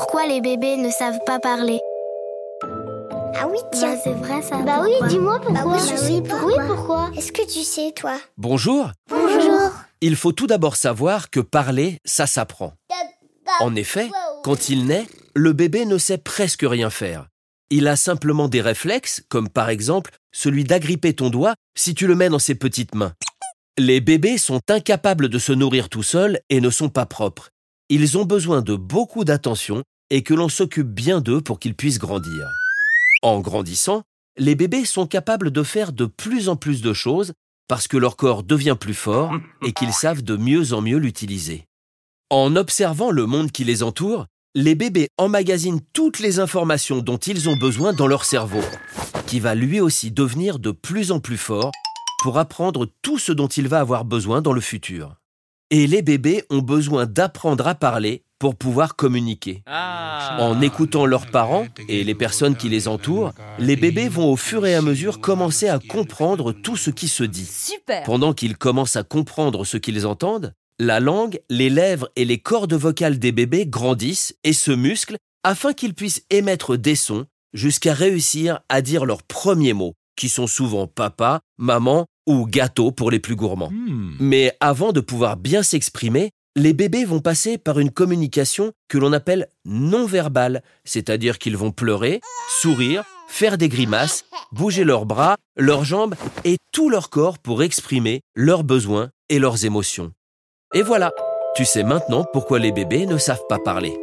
pourquoi les bébés ne savent pas parler. Ah oui, tiens. Bah, c'est vrai ça. Bah oui, dis-moi pourquoi. Bah oui, je sais pourquoi. Oui, pourquoi Est-ce que tu sais, toi? Bonjour. Bonjour. Il faut tout d'abord savoir que parler, ça s'apprend. En effet, quand il naît, le bébé ne sait presque rien faire. Il a simplement des réflexes, comme par exemple celui d'agripper ton doigt si tu le mets dans ses petites mains. Les bébés sont incapables de se nourrir tout seuls et ne sont pas propres. Ils ont besoin de beaucoup d'attention et que l'on s'occupe bien d'eux pour qu'ils puissent grandir. En grandissant, les bébés sont capables de faire de plus en plus de choses parce que leur corps devient plus fort et qu'ils savent de mieux en mieux l'utiliser. En observant le monde qui les entoure, les bébés emmagasinent toutes les informations dont ils ont besoin dans leur cerveau, qui va lui aussi devenir de plus en plus fort pour apprendre tout ce dont il va avoir besoin dans le futur. Et les bébés ont besoin d'apprendre à parler pour pouvoir communiquer. En écoutant leurs parents et les personnes qui les entourent, les bébés vont au fur et à mesure commencer à comprendre tout ce qui se dit. Super Pendant qu'ils commencent à comprendre ce qu'ils entendent, la langue, les lèvres et les cordes vocales des bébés grandissent et se musclent afin qu'ils puissent émettre des sons jusqu'à réussir à dire leurs premiers mots, qui sont souvent papa, maman ou gâteau pour les plus gourmands. Mais avant de pouvoir bien s'exprimer, les bébés vont passer par une communication que l'on appelle non-verbale, c'est-à-dire qu'ils vont pleurer, sourire, faire des grimaces, bouger leurs bras, leurs jambes et tout leur corps pour exprimer leurs besoins et leurs émotions. Et voilà, tu sais maintenant pourquoi les bébés ne savent pas parler.